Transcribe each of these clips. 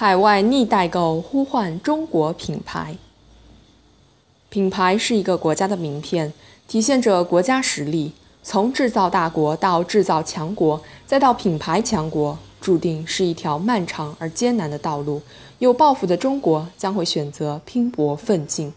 海外逆代购呼唤中国品牌。品牌是一个国家的名片，体现着国家实力。从制造大国到制造强国，再到品牌强国，注定是一条漫长而艰难的道路。有抱负的中国将会选择拼搏奋进。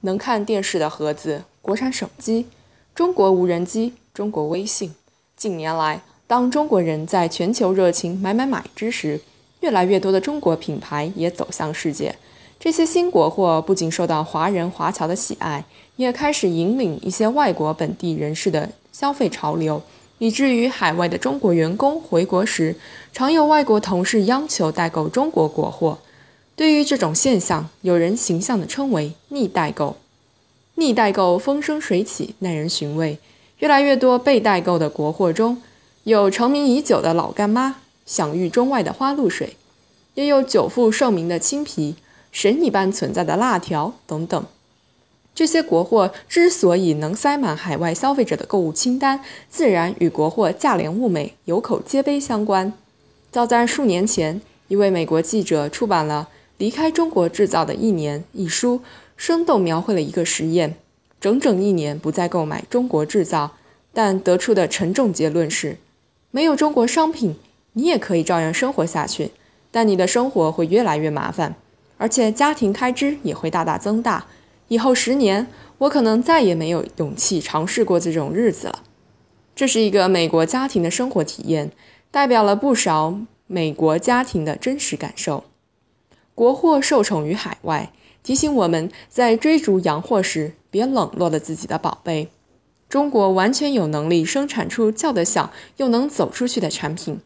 能看电视的盒子，国产手机，中国无人机，中国微信。近年来，当中国人在全球热情买买买之时，越来越多的中国品牌也走向世界。这些新国货不仅受到华人华侨的喜爱，也开始引领一些外国本地人士的消费潮流，以至于海外的中国员工回国时，常有外国同事央求代购中国国货。对于这种现象，有人形象地称为“逆代购”。逆代购风生水起，耐人寻味。越来越多被代购的国货中，有成名已久的老干妈，享誉中外的花露水，也有久负盛名的青皮。神一般存在的辣条等等，这些国货之所以能塞满海外消费者的购物清单，自然与国货价廉物美、有口皆碑相关。早在数年前，一位美国记者出版了《离开中国制造的一年》一书，生动描绘了一个实验：整整一年不再购买中国制造，但得出的沉重结论是：没有中国商品，你也可以照样生活下去，但你的生活会越来越麻烦。而且家庭开支也会大大增大。以后十年，我可能再也没有勇气尝试过这种日子了。这是一个美国家庭的生活体验，代表了不少美国家庭的真实感受。国货受宠于海外，提醒我们在追逐洋货时，别冷落了自己的宝贝。中国完全有能力生产出叫得响又能走出去的产品。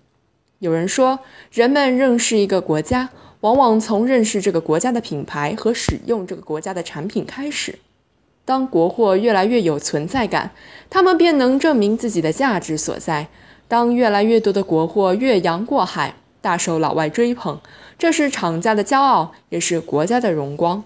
有人说，人们认识一个国家。往往从认识这个国家的品牌和使用这个国家的产品开始。当国货越来越有存在感，他们便能证明自己的价值所在。当越来越多的国货越洋过海，大受老外追捧，这是厂家的骄傲，也是国家的荣光。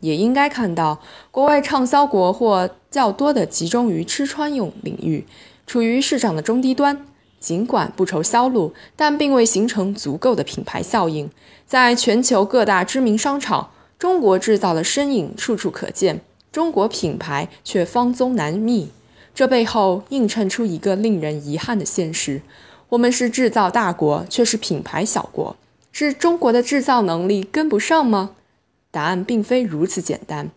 也应该看到，国外畅销国货较多的集中于吃穿用领域，处于市场的中低端。尽管不愁销路，但并未形成足够的品牌效应。在全球各大知名商场，中国制造的身影处处可见，中国品牌却方踪难觅。这背后映衬出一个令人遗憾的现实：我们是制造大国，却是品牌小国。是中国的制造能力跟不上吗？答案并非如此简单。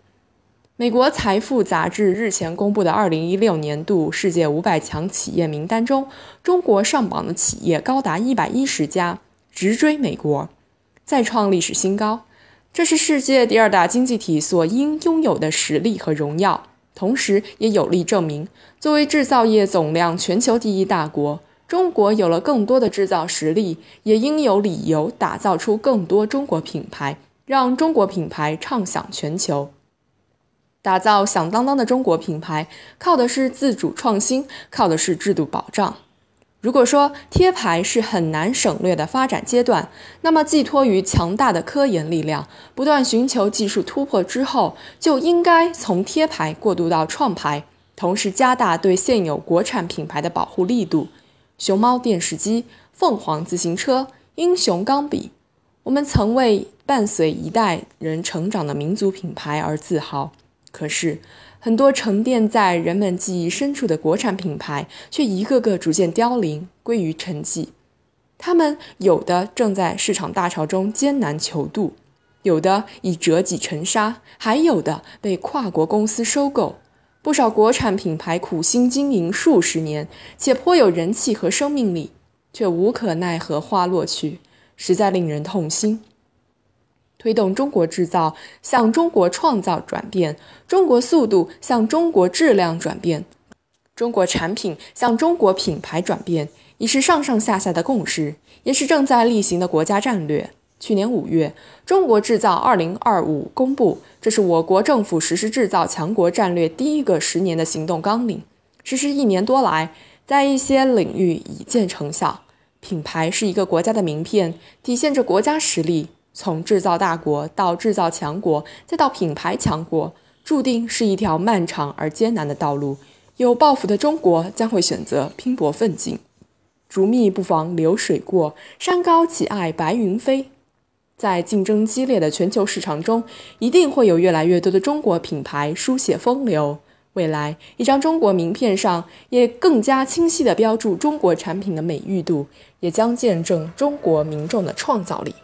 美国财富杂志日前公布的2016年度世界500强企业名单中，中国上榜的企业高达110家，直追美国，再创历史新高。这是世界第二大经济体所应拥有的实力和荣耀，同时也有力证明，作为制造业总量全球第一大国，中国有了更多的制造实力，也应有理由打造出更多中国品牌，让中国品牌畅享全球。打造响当当的中国品牌，靠的是自主创新，靠的是制度保障。如果说贴牌是很难省略的发展阶段，那么寄托于强大的科研力量，不断寻求技术突破之后，就应该从贴牌过渡到创牌，同时加大对现有国产品牌的保护力度。熊猫电视机、凤凰自行车、英雄钢笔，我们曾为伴随一代人成长的民族品牌而自豪。可是，很多沉淀在人们记忆深处的国产品牌，却一个个逐渐凋零，归于沉寂。他们有的正在市场大潮中艰难求渡，有的已折戟沉沙，还有的被跨国公司收购。不少国产品牌苦心经营数十年，且颇有人气和生命力，却无可奈何花落去，实在令人痛心。推动中国制造向中国创造转变，中国速度向中国质量转变，中国产品向中国品牌转变，已是上上下下的共识，也是正在例行的国家战略。去年五月，《中国制造二零二五》公布，这是我国政府实施制造强国战略第一个十年的行动纲领。实施一年多来，在一些领域已见成效。品牌是一个国家的名片，体现着国家实力。从制造大国到制造强国，再到品牌强国，注定是一条漫长而艰难的道路。有抱负的中国将会选择拼搏奋进。竹密不妨流水过，山高岂爱白云飞。在竞争激烈的全球市场中，一定会有越来越多的中国品牌书写风流。未来，一张中国名片上也更加清晰地标注中国产品的美誉度，也将见证中国民众的创造力。